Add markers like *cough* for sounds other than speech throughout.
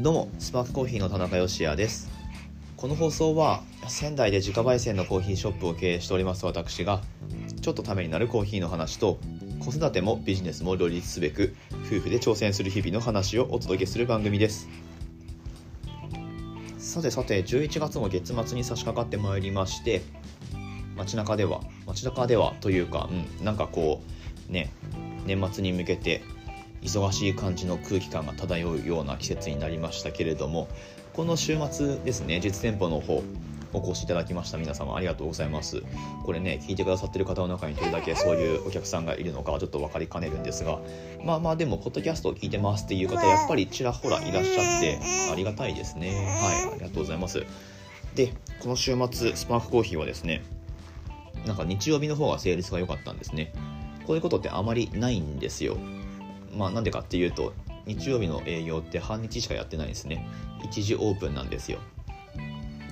どうもスパークコーヒーの田中芳也です。この放送は仙台で自家焙煎のコーヒーショップを経営しております私がちょっとためになるコーヒーの話と子育てもビジネスも両立すべく夫婦で挑戦する日々の話をお届けする番組です。さてさて11月も月末に差し掛かってまいりまして街中では街中ではというか、うん、なんかこうね年末に向けて忙しい感じの空気感が漂うような季節になりましたけれどもこの週末ですね実店舗の方お越しいただきました。皆様ありがとうございます。これね聞いてくださってる方の中にどれだけそういうお客さんがいるのかはちょっと分かりかねるんですがまあまあでもポッドキャストを聞いてますっていう方やっぱりちらほらいらっしゃってありがたいですね。はいありがとうございます。でこの週末スパークコーヒーはですねなんか日曜日の方が成立が良かったんですね。こういうことってあまりないんですよまあなんでかっていうと日曜日の営業って半日しかやってないですね。一時オープンなんですよ。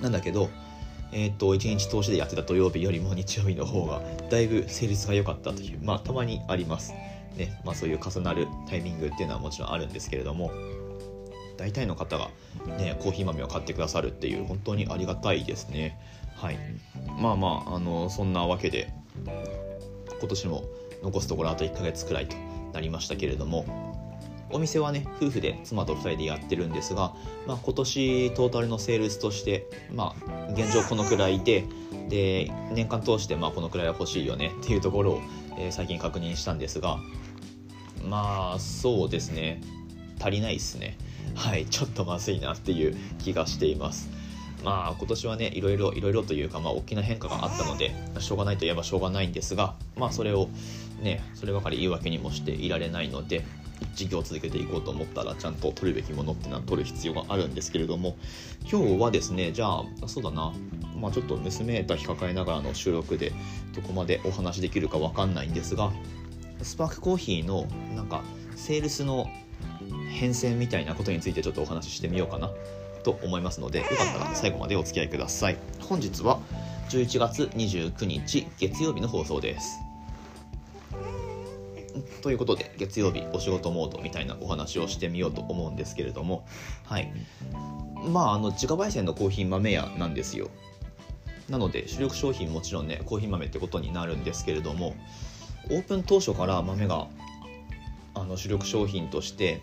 なんだけどえー、と1日通しでやってた土曜日よりも日曜日の方がだいぶ成立が良かったというまあたまにあります。ねまあそういう重なるタイミングっていうのはもちろんあるんですけれども大体の方がねコーヒー豆を買ってくださるっていう本当にありがたいですね。はい。まあまああのそんなわけで今年も残すところあと1ヶ月くらいとなりましたけれどもお店はね夫婦で妻と2人でやってるんですが、まあ、今年トータルのセールスとして、まあ、現状このくらいでで年間通してまあこのくらいは欲しいよねっていうところを、えー、最近確認したんですがまあそうですね。足りないですね。はいちょっとまずいなっていう気がしています。まあ今年はねいろいろいろいろというかまあ大きな変化があったのでしょうがないといえばしょうがないんですがまあそれをねそればかり言い訳にもしていられないので事業を続けていこうと思ったらちゃんと取るべきものっていうのは取る必要があるんですけれども今日はですねじゃあそうだな。まあちょっと娘抱きかかえながらの収録でどこまでお話できるかわかんないんですがスパークコーヒーのなんかセールスの変遷みたいなことについてちょっとお話ししてみようかなと思いますのでよかったら最後までお付き合いください。本日は11月29日月曜日の放送です。ということで月曜日お仕事モードみたいなお話をしてみようと思うんですけれども。はい。まああの自家焙煎のコーヒー豆屋なんですよ。なので主力商品もちろんねコーヒー豆ってことになるんですけれどもオープン当初から豆があの主力商品として、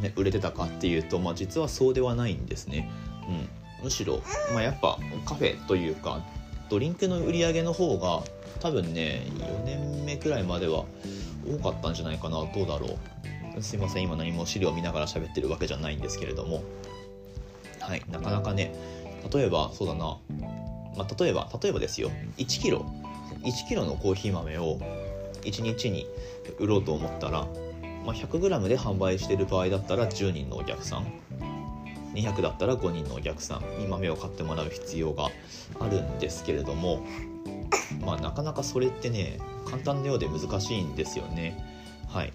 ね、売れてたかっていうと、まあ、実はそうではないんですね、うん、むしろ、まあ、やっぱカフェというかドリンクの売り上げの方が多分ね4年目くらいまでは多かったんじゃないかなどうだろう。すいません今何も資料を見ながら喋ってるわけじゃないんですけれども。はいなかなかね例えばそうだな、まあ、例えば例えばですよ。1キロ。1キロのコーヒー豆を1日に売ろうと思ったら、まあ、100g で販売してる場合だったら10人のお客さん。200だったら5人のお客さんに豆を買ってもらう必要があるんですけれども。まあなかなかそれってね簡単なようで難しいんですよね。はい。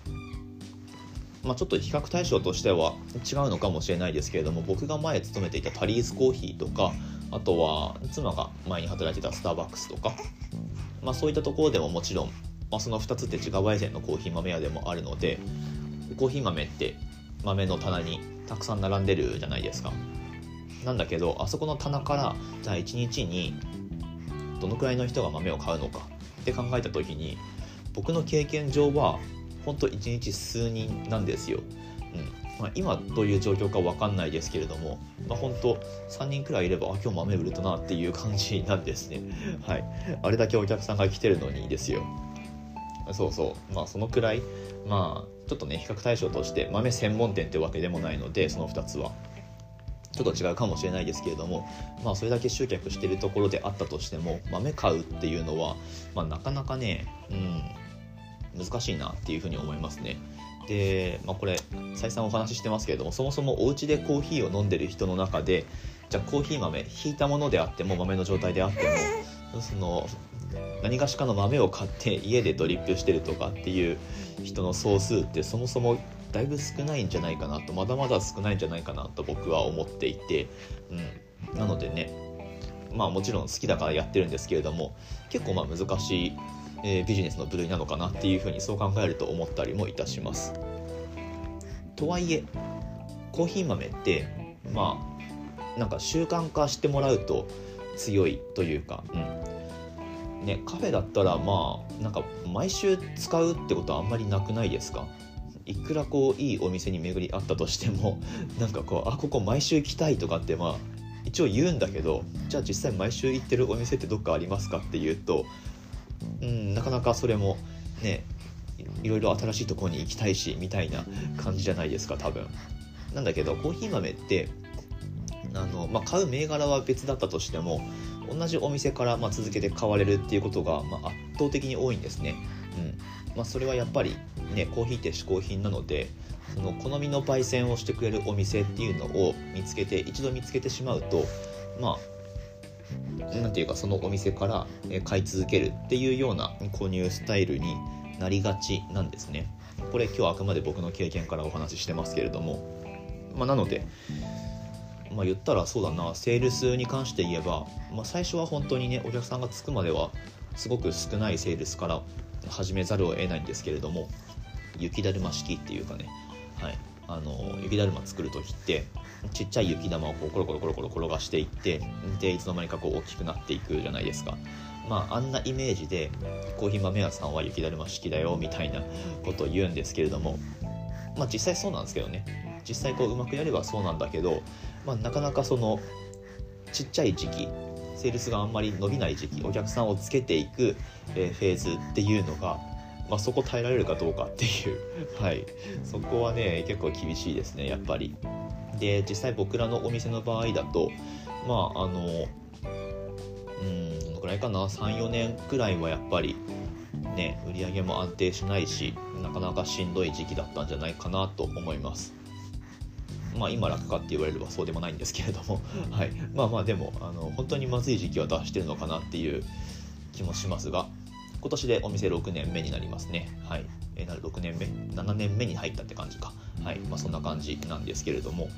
まあ、ちょっと比較対象としては違うのかもしれないですけれども僕が前勤めていたタリーズコーヒーとかあとは妻が前に働いてたスターバックスとか、まあ、そういったところでももちろん、まあ、その2つって自家焙煎のコーヒー豆屋でもあるのでコーヒー豆って豆の棚にたくさん並んでるじゃないですか。なんだけどあそこの棚からじゃあ1日にどのくらいの人が豆を買うのかって考えた時に僕の経験上は本当1日数人なんですよ。うんまあ、今どういう状況か分かんないですけれども、まあ、本当3人くらいいればあ今日豆売れたなっていう感じなんですね。*laughs* はい、あれだけお客さんが来てるのにですよ。そうそうまあそのくらいまあちょっとね比較対象として豆専門店ってわけでもないのでその2つは。ちょっと違うかもしれないですけれども、まあ、それだけ集客してるところであったとしても豆買うっていうのは、まあ、なかなかね、うん、難しいなっていうふうに思いますね。で、まあ、これ再三お話ししてますけれどもそもそもお家でコーヒーを飲んでる人の中でじゃあコーヒー豆ひいたものであっても豆の状態であってもその何がしかの豆を買って家でドリップしてるとかっていう人の総数ってそもそもだいぶ少ないんじゃないかなとまだまだ少ないんじゃないかなと僕は思っていて、うん、なのでねまあもちろん好きだからやってるんですけれども結構まあ難しい、えー、ビジネスの部類なのかなっていうふうにそう考えると思ったりもいたします。とはいえコーヒー豆ってまあなんか習慣化してもらうと強いというか、うん。ね、カフェだったらまあなんか毎週使うってことはあんまりなくないですか？いくらこういいお店に巡り合ったとしても *laughs* なんかこうあここ毎週行きたいとかってまあ一応言うんだけどじゃあ実際毎週行ってるお店ってどっかありますかっていうとうんなかなかそれもねいろいろ新しいところに行きたいしみたいな感じじゃないですか多分。なんだけどコーヒー豆ってあの、まあ、買う銘柄は別だったとしても同じお店からま続けて買われるっていうことがま圧倒的に多いんですね。うんまあ、それはやっぱりねコーヒーって嗜好品なのでその好みの焙煎をしてくれるお店っていうのを見つけて一度見つけてしまうとまあなんていうかそのお店から買い続けるっていうような購入スタイルになりがちなんですね。これ今日はあくまで僕の経験からお話ししてますけれども、まあ、なので、まあ、言ったらそうだなセールスに関して言えば、まあ、最初は本当にねお客さんがつくまではすごく少ないセールスから始めざるを得ないんですけれども雪だるま式っていうかね、はい、あの雪だるま作る時ってちっちゃい雪玉をこうコロコロコロコロ転がしていってでいつの間にかこう大きくなっていくじゃないですか。まあ、あんなイメージでコーヒー豆屋さんは雪だるま式だよみたいなことを言うんですけれども、まあ、実際そうなんですけどね。実際こううまくやればそうなんだけど、まあ、なかなかそのちっちゃい時期セールスがあんまり伸びない時期お客さんをつけていく、えフェーズっていうのが、まあ、そこ耐えられるかどうかっていう。*laughs* はい。そこはね結構厳しいですねやっぱり。で実際僕らのお店の場合だとまああのうんどのくらいかな？34年くらいはやっぱりね売り上げも安定しないしなかなかしんどい時期だったんじゃないかなと思います。まあ今楽かって言われればそうでもないんですけれども、*laughs* はい、まあまあでもあの本当にまずい時期は出してるのかなっていう気もしますが。今年でお店6年目になりますね。はい。え、6年目？7年目に入ったって感じか。はい。まあそんな感じなんですけれども。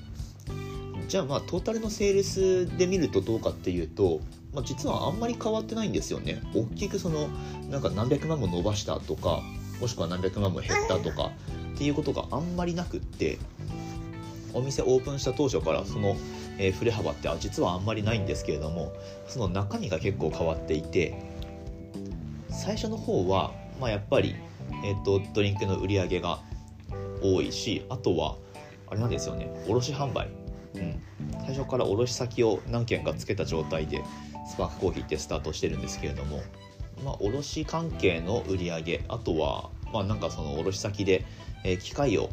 じゃあまあトータルのセールスで見るとどうかっていうと、まあ、実はあんまり変わってないんですよね。大きくそのなんか何百万も伸ばしたとかもしくは何百万も減ったとかっていうことがあんまりなくってお店オープンした当初からその、えー、振れ幅って実はあんまりないんですけれどもその中身が結構変わっていて最初の方は、まあ、やっぱり、えーと、ドリンクの売り上げが多いしあとはあれなんですよね卸販売、うん、最初から卸先を何件かつけた状態でスパークコーヒーってスタートしてるんですけれども、まあ、卸関係の売り上げあとはまあなんかその卸先で、えー、機械を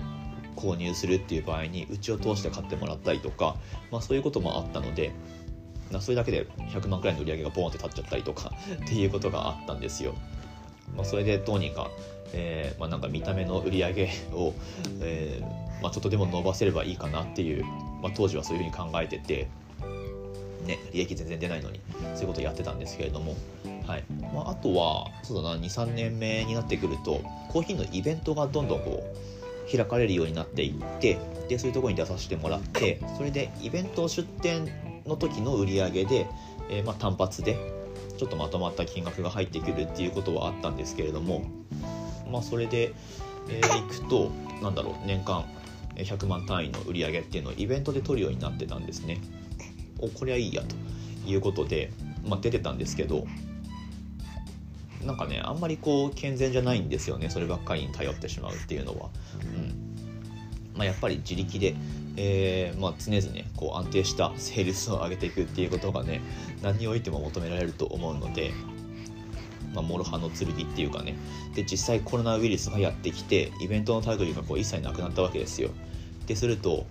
購入するっていう場合にうちを通して買ってもらったりとか、まあ、そういうこともあったのでそれだけで100万くらいの売り上げがボーンって立っちゃったりとか *laughs* っていうことがあったんですよ。まあ、それでどうにか、えーまあ、なんか見た目の売り上げを、えーまあ、ちょっとでも伸ばせればいいかなっていう、まあ、当時はそういうふうに考えてて、ね、利益全然出ないのにそういうことやってたんですけれども、はいまあ、あとはそうだな23年目になってくるとコーヒーのイベントがどんどんこう開かれるようになっていってでそういうところに出させてもらってそれでイベント出店の時の売り上げで、えー、まあ、単発でちょっとまとまった金額が入ってくるっていうことはあったんですけれども、まあ、それで、えー、いくとなんだろう年間100万単位の売り上げっていうのをイベントで取るようになってたんですね。おこりゃいいやということで、まあ、出てたんですけどなんかねあんまりこう健全じゃないんですよねそればっかりに頼ってしまうっていうのは。うんまあ、やっぱり自力で、えーまあ、常々こう安定したセールスを上げていくっていうことがね何においても求められると思うので、まあ、諸刃の剣っていうかね。で実際コロナウイルスがやってきてイベントのタイトルがこう一切なくなったわけですよ。ですると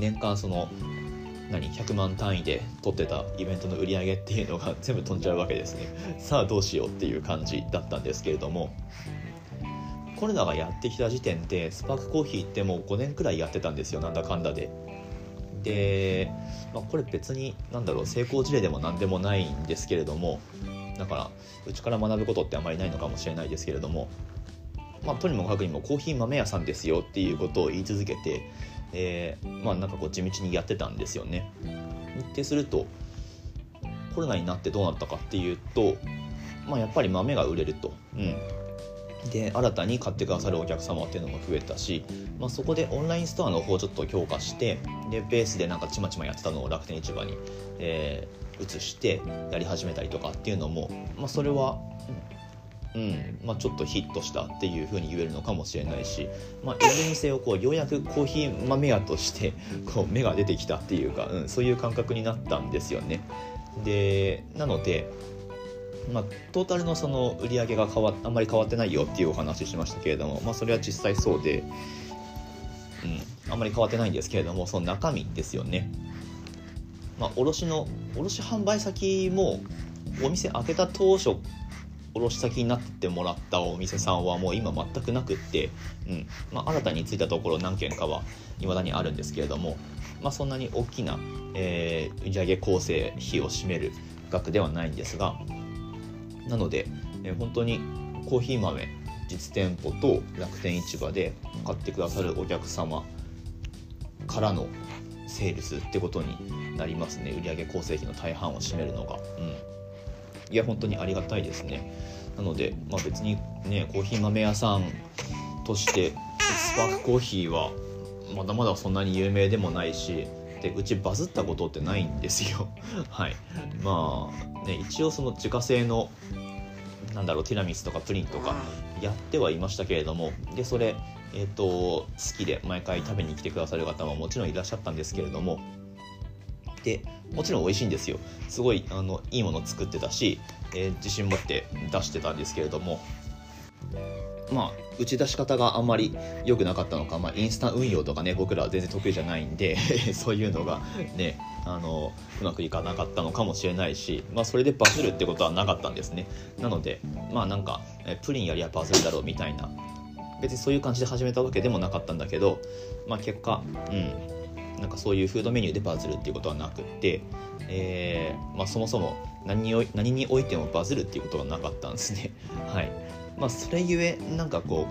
年間その何100万単位で取ってたイベントの売り上げっていうのが全部飛んじゃうわけですね。さあどうしようっていう感じだったんですけれども。コロナがやってきた時点でスパークコーヒーってもう5年くらいやってたんですよなんだかんだで。で、まあ、これ別に何だろう成功事例でも何でもないんですけれどもだからうちから学ぶことってあまりないのかもしれないですけれどもまあ、とにもかくにもコーヒー豆屋さんですよっていうことを言い続けてえー、まあなんかこう地道にやってたんですよね。でするとコロナになってどうなったかっていうと、まあ、やっぱり豆が売れると、うん、で新たに買ってくださるお客様っていうのも増えたし、まあ、そこでオンラインストアの方をちょっと強化してでベースでなんかちまちまやってたのを楽天市場に、えー、移してやり始めたりとかっていうのも、まあ、それは、うんまあ、ちょっとヒットしたっていうふうに言えるのかもしれないし、まあ、いずれにせよこうようやくコーヒー豆屋として *laughs* こう芽が出てきたっていうか、うん、そういう感覚になったんですよね。でなのでまあ、トータルのその売り上げが変わあんまり変わってないよっていうお話しましたけれども、まあ、それは実際そうで、うん、あんまり変わってないんですけれどもその中身ですよね。まあ、卸の卸販売先もお店開けた当初卸先になってもらったお店さんはもう今全くなくって、うんまあ、新たについたところ何件かはいまだにあるんですけれども、まあ、そんなに大きな、えー、売上構成費を占める額ではないんですがなので、えー、本当にコーヒー豆実店舗と楽天市場で買ってくださるお客様からのセールスってことになりますね。売上構成費の大半を占めるのが、うん、いや本当にありがたいですね。なので、まあ、別にねコーヒー豆屋さんとしてスパークコーヒーはまだまだそんなに有名でもないしでうちバズったことってないんですよ。*laughs* はい。まあね一応その自家製のなんだろうティラミスとかプリンとかやってはいましたけれどもでそれえっ、ー、と好きで毎回食べに来てくださる方ももちろんいらっしゃったんですけれどもでもちろん美味しいんですよ。すごいあのいいもの作ってたし、えー、自信持って出してたんですけれどもまあ、打ち出し方があんまり良くなかったのか、まあ、インスタ運用とかね僕らは全然得意じゃないんで *laughs* そういうのがねあのうまくいかなかったのかもしれないし、まあ、それでバズるってことはなかったんですね。なのでまあなんかプリンやりゃバズるだろうみたいな別にそういう感じで始めたわけでもなかったんだけど、まあ、結果うんなんかそういうフードメニューでバズるっていうことはなくって、えーまあ、そもそも何に何においてもバズるっていうことがなかったんですね。はい。まあ、それゆえなんかこ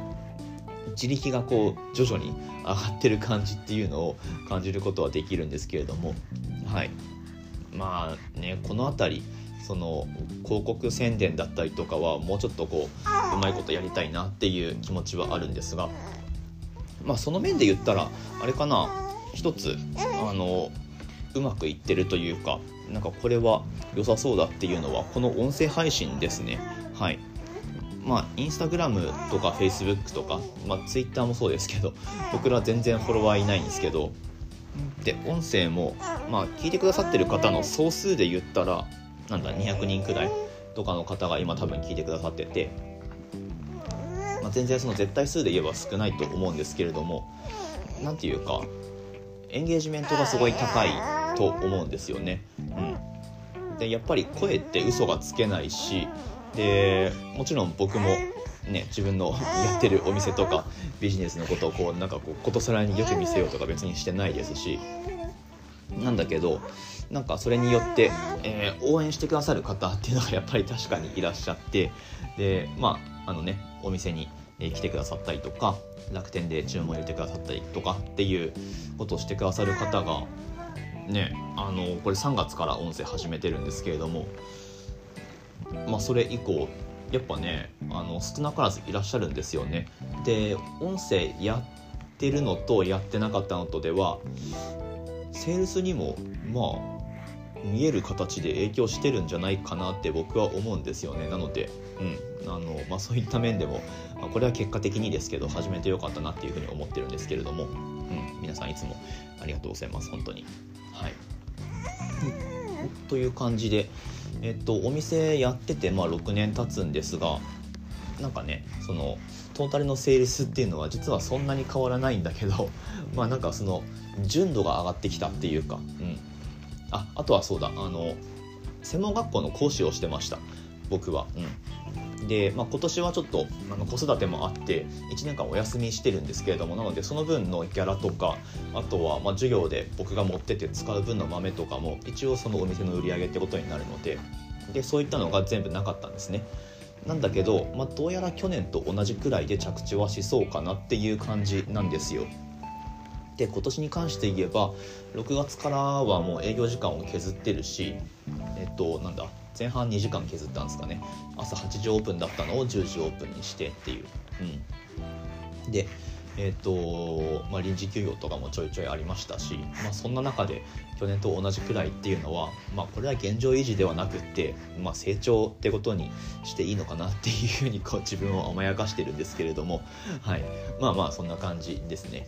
う自力がこう徐々に上がってる感じっていうのを感じることはできるんですけれどもはい。まあねこの辺りその広告宣伝だったりとかはもうちょっとこううまいことやりたいなっていう気持ちはあるんですがまあその面で言ったらあれかな一つあのうまくいってるというかなんかこれは良さそうだっていうのはこの音声配信ですね。はい。まあ、インスタグラムとかフェイスブックとか、まあ、ツイッターもそうですけど僕ら全然フォロワーいないんですけどで音声も、まあ、聞いてくださってる方の総数で言ったらなんだ200人くらいとかの方が今多分聞いてくださってて、まあ、全然その絶対数で言えば少ないと思うんですけれども何て言うかエンゲージメントがすごい高いと思うんですよね。うん、でやっぱり声って嘘がつけないしでもちろん僕もね自分のやってるお店とかビジネスのことをこうなんかこうことさらによく見せようとか別にしてないですしなんだけどなんかそれによって、えー、応援してくださる方っていうのがやっぱり確かにいらっしゃってでまああのねお店に来てくださったりとか楽天で注文入れてくださったりとかっていうことをしてくださる方がねあのこれ3月から音声始めてるんですけれどもまあ、それ以降やっぱねあの少なからずいらっしゃるんですよね。で音声やってるのとやってなかったのとではセールスにもまあ見える形で影響してるんじゃないかなって僕は思うんですよね。なので、うん。あのまあ、そういった面でも、まあ、これは結果的にですけど始めてよかったなっていうふうに思ってるんですけれども、うん、皆さんいつもありがとうございます。本当に。はい、という感じで、えっと、お店やってて、まあ、6年経つんですがなんかねそのトータルのセールスっていうのは実はそんなに変わらないんだけど *laughs* まあなんかその純度が上がってきたっていうか、うん、ああとはそうだあの専門学校の講師をしてました僕は、うん、で、まあ、今年はちょっとあの子育てもあって1年間お休みしてるんですけれどもなのでその分のギャラとかあとはま授業で僕が持ってて使う分の豆とかも一応そのお店の売り上げってことになるのででそういったのが全部なかったんですね。なんだけど、まあ、どうやら去年と同じくらいで着地はしそうかなっていう感じなんですよ。で今年に関して言えば6月からはもう営業時間を削ってるしえっとなんだ前半2時間削ったんですかね。朝8時オープンだったのを10時オープンにしてっていう。うん、でえーとまあ、臨時休業とかもちょいちょいありましたし、まあ、そんな中で去年と同じくらいっていうのは、まあ、これは現状維持ではなくって、まあ、成長ってことにしていいのかなっていうふうにこう自分を甘やかしてるんですけれども、はい、まあまあそんな感じですね。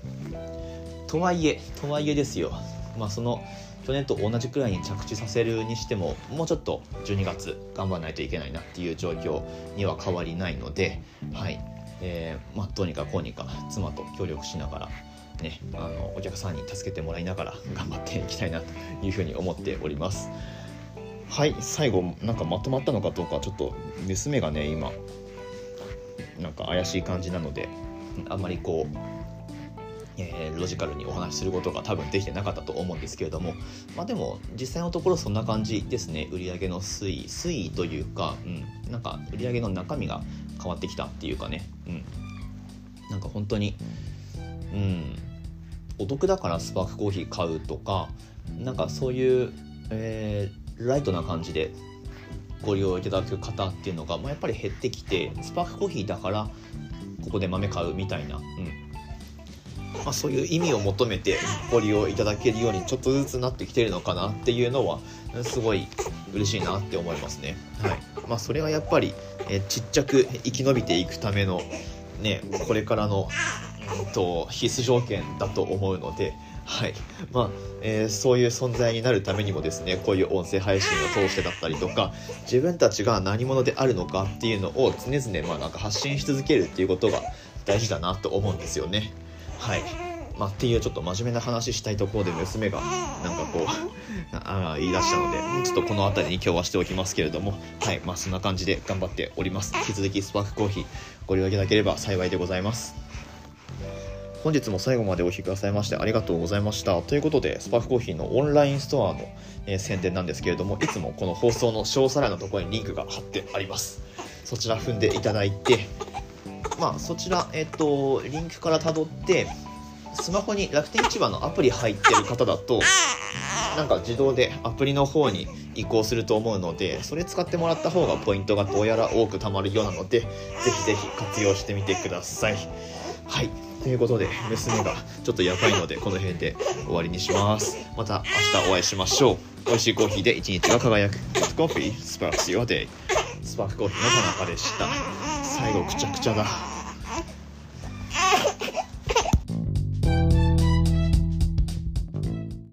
とはいえとはいえですよ、まあ、その去年と同じくらいに着地させるにしてももうちょっと12月頑張らないといけないなっていう状況には変わりないので、はいえー、まあ、どうにかこうにか妻と協力しながら、ね、あのお客さんに助けてもらいながら頑張っていきたいなというふうに思っております。はい最後なんかまとまったのかどうかちょっと娘がね今なんか怪しい感じなのであんまりこうえー、ロジカルにお話しすることが多分できてなかったと思うんですけれども、まあ、でも実際のところそんな感じですね。売上の推移推移というか、うん、なんか売上の中身が変わってきたっていうかね、うん、なんか本当に、うん、お得だからスパークコーヒー買うとかなんかそういう、えー、ライトな感じでご利用いただく方っていうのが、まあ、やっぱり減ってきてスパークコーヒーだからここで豆買うみたいな、うん、まあ、そういう意味を求めてご利用いただけるようにちょっとずつなってきてるのかなっていうのはすごい嬉しいなって思いますね。はいまあ、それはやっぱりえちっちゃく生き延びていくための、ね、これからの、うん、と必須条件だと思うので。はいまあえー、そういう存在になるためにもですねこういう音声配信を通してだったりとか自分たちが何者であるのかっていうのを常々まあなんか発信し続けるっていうことが大事だなと思うんですよね。はい。まあ、っていうちょっと真面目な話したいところで娘がなんかこう *laughs* あ言い出したのでちょっとこの辺りに今日はしておきますけれどもはい。まあそんな感じで頑張っております。引き続きスパークコーヒーご利用いただければ幸いでございます。本日も最後までお聴きくださいましてありがとうございました。ということでスパークコーヒーのオンラインストアの、えー、宣伝なんですけれどもいつもこの放送の詳細欄のところにリンクが貼ってあります。そちら踏んでいただいてまあ、そちら、えっと、リンクからたどってスマホに楽天市場のアプリ入ってる方だとなんか自動でアプリの方に移行すると思うのでそれ使ってもらった方がポイントがどうやら多く貯まるようなのでぜひぜひ活用してみてください。はい。ということで娘がちょっとやばいのでこの辺で終わりにします。また明日お会いしましょう。美味しいコーヒーで一日が輝く。Coffee Sparks Your Day スパークコーヒーの田中でした。最後くちゃくちゃだ。